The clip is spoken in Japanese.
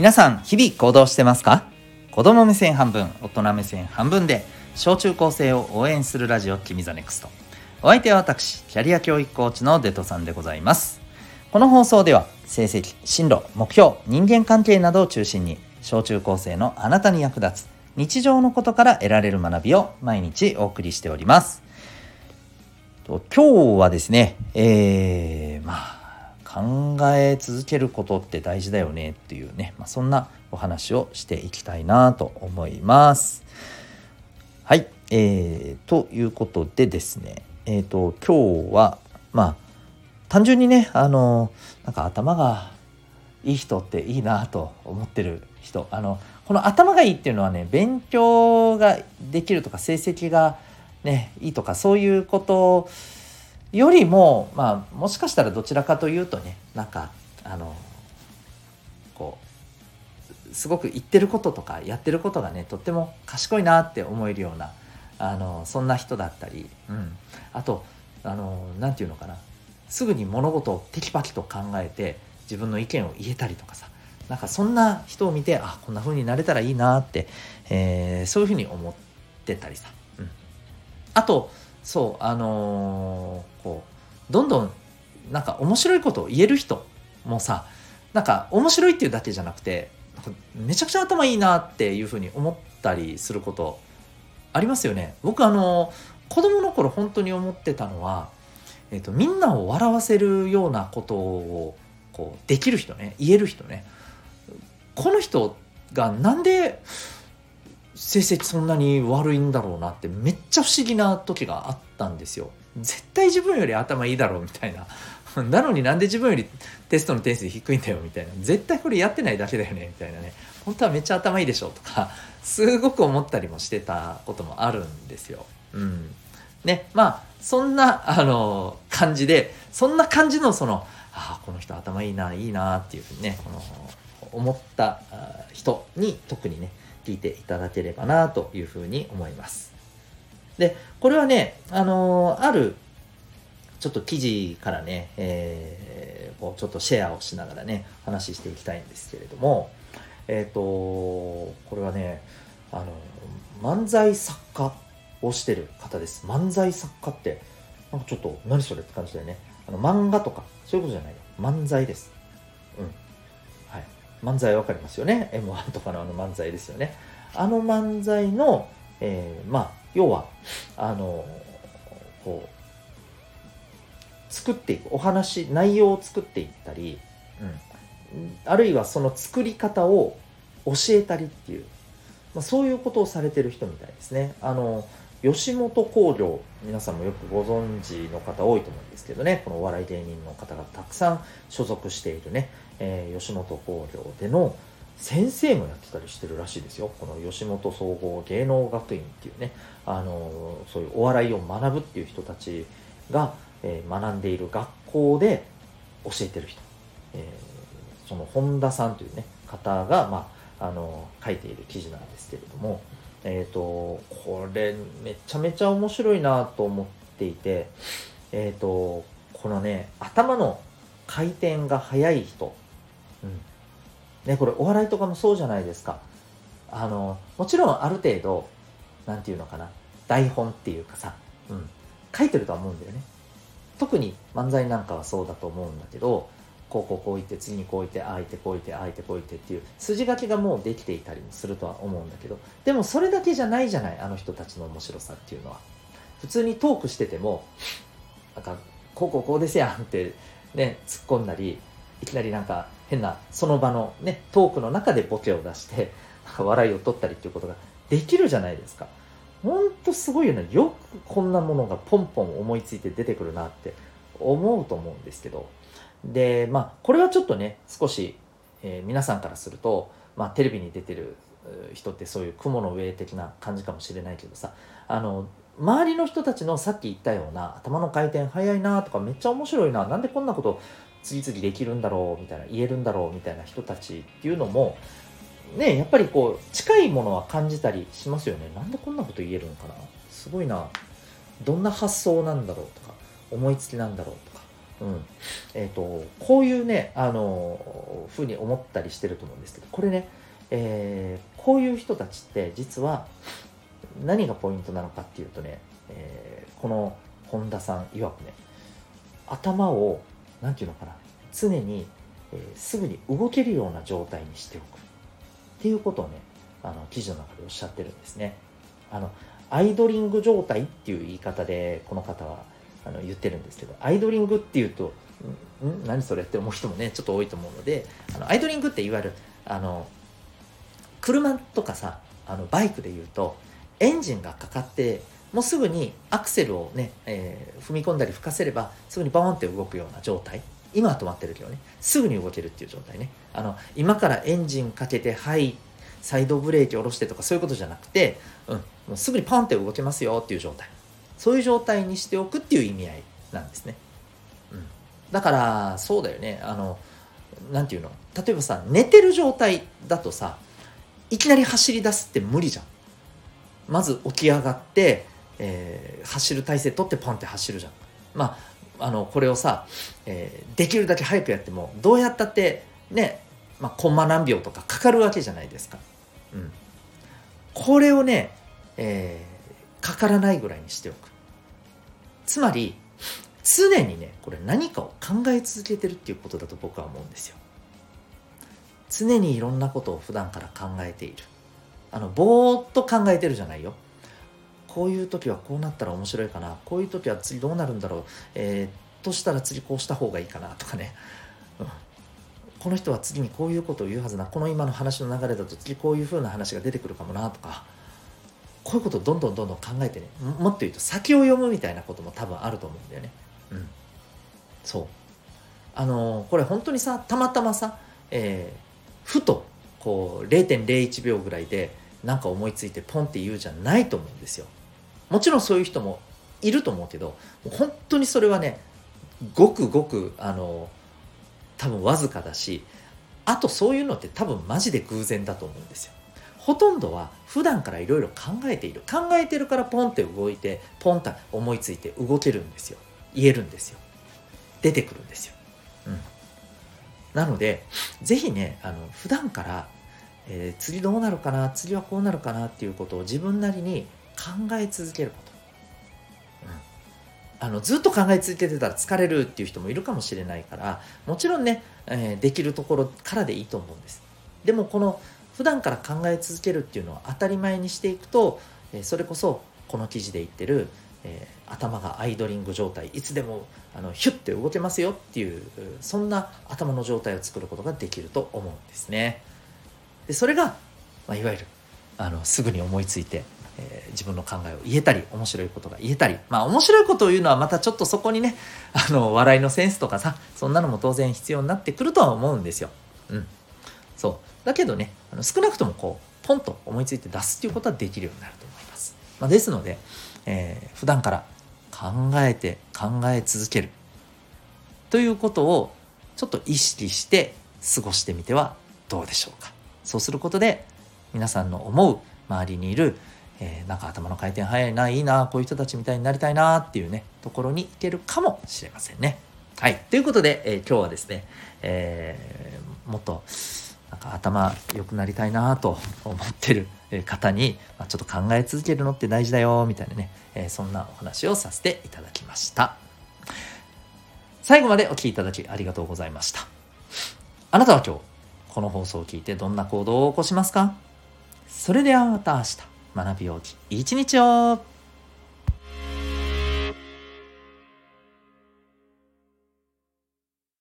皆さん日々行動してますか？子供目線半分大人目線半分で小中高生を応援するラジオ君ザネクスト。お相手は私キャリア教育コーチのデトさんでございます。この放送では成績進路目標人間関係などを中心に小中高生のあなたに役立つ日常のことから得られる学びを毎日お送りしております。今日はですねえー、まあ考え続けることって大事だよねっていうね、まあ、そんなお話をしていきたいなと思います。はい、えー、ということでですね、えっ、ー、と今日はまあ単純にねあのなんか頭がいい人っていいなと思ってる人あのこの頭がいいっていうのはね勉強ができるとか成績がねいいとかそういうことよりもまあもしかしたらどちらかというとねなんかあのこうすごく言ってることとかやってることがねとっても賢いなって思えるようなあのそんな人だったり、うん、あとあのなんていうのかな。すぐに物事をテキパキと考えて自分の意見を言えたりとかさ。なんかそんな人を見てあこんな風になれたらいいなって、えー、そういうふうに思ってたりさ、うん、あとそうあのー、こうどんどんなんか面白いことを言える人もさなんか面白いっていうだけじゃなくてめちゃくちゃ頭いいなっていうふうに思ったりすることありますよね。僕あの子供の頃本当に思ってたのは、えーと、みんなを笑わせるようなことをこうできる人ね言える人ね。この人がなんで成績そんなに悪いんだろうなってめっちゃ不思議な時があったんですよ。絶対自分より頭いいだろうみたいな。なのになんで自分よりテストの点数低いんだよみたいな。絶対これやってないだけだよねみたいなね。本当はめっちゃ頭いいでしょとか、すごく思ったりもしてたこともあるんですよ。うん。ね、まあ、そんな、あの、感じで、そんな感じのその、ああ、この人頭いいな、いいなっていうふうにね、この、思った人に特にね、聞いていただければなというふうに思います。で、これはね、あのー、あるちょっと記事からね、えー、こうちょっとシェアをしながらね、話していきたいんですけれども、えっ、ー、とこれはね、あの、漫才作家をしてる方です。漫才作家って、なんかちょっと何それって感じだよね。あの漫画とか、そういうことじゃないよ。漫才です。漫才わかりますよね。M1 とかのあの漫才ですよね。あの漫才の、えー、まあ要はあのこう作っていくお話内容を作っていったり、うん、あるいはその作り方を教えたりっていう、まあ、そういうことをされてる人みたいですね。あの吉本興業皆さんもよくご存知の方多いと思うんですけどね。このお笑い芸人の方がたくさん所属しているね、えー、吉本興業での先生もやってたりしてるらしいですよ。この吉本総合芸能学院っていうね。あのそういうお笑いを学ぶっていう人たちが、えー、学んでいる学校で教えてる人、えー、その本田さんというね方が、まあ、あの書いている記事なんですけれども。えっ、ー、とこれめちゃめちゃ面白いなと思っていてえっ、ー、とこのね頭の回転が速い人、うん。ね、これお笑いとかもそうじゃないですか。あのもちろんある程度何て言うのかな。台本っていうかさ、うん、書いてるとは思うんだよね。特に漫才なんかはそうだと思うんだけどこうこうこう言って次にこう言ってああ言ってこう言ってああ言ってこう言ってっていう筋書きがもうできていたりもするとは思うんだけどでもそれだけじゃないじゃないあの人たちの面白さっていうのは。普通にトークしててもなんかこうこうこうですやんってね突っ込んだりいきなりなんか変なその場のねトークの中でボケを出して笑いを取ったりっていうことができるじゃないですか。ほんとすごいよね。よくこんなものがポンポン思いついて出てくるなって思うと思うんですけどでまあこれはちょっとね少し、えー、皆さんからすると、まあ、テレビに出てる人ってそういう雲の上的な感じかもしれないけどさあの周りの人たちのさっき言ったような頭の回転早いなとかめっちゃ面白いななんでこんなこと次々できるんだろうみたいな言えるんだろうみたいな人たちっていうのもねやっぱりこう近いものは感じたりしますよね。なんでこんなこと言えるのかな。すごいな。どんな発想なんだろうとか思いつきなんだろうとか。うん。えーと、こういうねあのふうに思ったりしてると思うんですけどこれね、えー、こういう人たちって実は何がポイントなのかっていうとね、えー、この本田さん曰くね頭を何て言うのかな常に、えー、すぐに動けるような状態にしておく。っていうことをねあの記事の中でおっしゃってるんですね。あのアイドリング状態っていう言い方でこの方はあの言ってるんですけどアイドリングっていうとん何それって思う人もねちょっと多いと思うのであのアイドリングっていわゆるあの車とかさあのバイクで言うとエンジンがかかってもうすぐにアクセルをね、えー、踏み込んだり吹かせればすぐにバーンって動くような状態。今は止まってるけどね。すぐに動けるっていう状態ね。あの今からエンジンかけてはいサイドブレーキ下ろしてとかそういうことじゃなくて、うん、もうすぐにパンって動けますよっていう状態。そういう状態にしておくっていう意味合いなんですね、うん、だからそうだよね。あの何て言うの？例えばさ寝てる状態だとさいきなり走り出すって無理じゃん。まず起き上がって、えー、走る体勢取ってポンって走るじゃん。まああのこれをさ、えー、できるだけ早くやってもどうやったってね、まあ、コンマ何秒とかかかるわけじゃないですか、うん、これをね、えかからないぐらいにしておく。つまり常にねこれ何かを考え続けてるっていうことだと僕は思うんですよ。常にいろんなことを普段から考えている。あのぼーっと考えてるじゃないよ。こういう時はこうなったら面白いかな。こういう時は次どうなるんだろう。えー、としたら次こうした方がいいかなとかね、うん、この人は次にこういうことを言うはずなこの今の話の流れだと次こういう風な話が出てくるかもなとか。こういうことをどんどんどんどん考えてねもっと言うと先を読むみたいなことも多分あると思うんだよね。うん。そう。あのー、これ本当にさたまたまさ、えー、ふとこう0.01秒ぐらいで何か思いついてポンって言うじゃないと思うんですよ。もちろんそういう人もいると思うけど本当にそれはねごくごくあの多分わずかだしあとそういうのって多分マジで偶然だと思うんですよ。ほとんどは普段からいろいろ考えている。考えてるからポンって動いてポンと思いついて動けるんですよ。言えるんですよ。出てくるんですよ、うん、なので是非ねあの普段から、えー、次どうなるかな次はこうなるかなっていうことを自分なりに考え続けること、うん、あのずっと考え続けてたら疲れるっていう人もいるかもしれないからもちろんね、えー、できるところからでいいと思うんです。でもこの普段から考え続けるっていうのを当たり前にしていくと、えそれこそこの記事で言ってる、えー、頭がアイドリング状態いつでもあのヒュッて動けますよっていうそんな頭の状態を作ることができると思うんですね。でそれが、まあ、いわゆるあのすぐに思いついて、え、自分の考えを言えたり面白いことが言えたりまあ面白いことを言うのはまたちょっとそこにねあの笑いのセンスとかさそんなのも当然必要になってくるとは思うんですよ。うん、そうだけどねあの少なくともこうポンと思いついて出すっていうことはできるようになると思います、まあ、ですので、えー、普段から考えて考え続けるということをちょっと意識して過ごしてみてはどうでしょうかそうすることで皆さんの思う周りにいる、えー、なんか頭の回転早いないいなこういう人たちみたいになりたいなっていうねところにいけるかもしれませんね。はい。ということで、えー、今日はですね、えー、もっとか頭良くなりたいなと思ってる方に、まあ、ちょっと考え続けるのって大事だよみたいなね、えー、そんなお話をさせていただきました。最後までお聴きいただきありがとうございました。あなたは今日この放送を聞いてどんな行動を起こしますか？それではまた明日。学びようき一日を。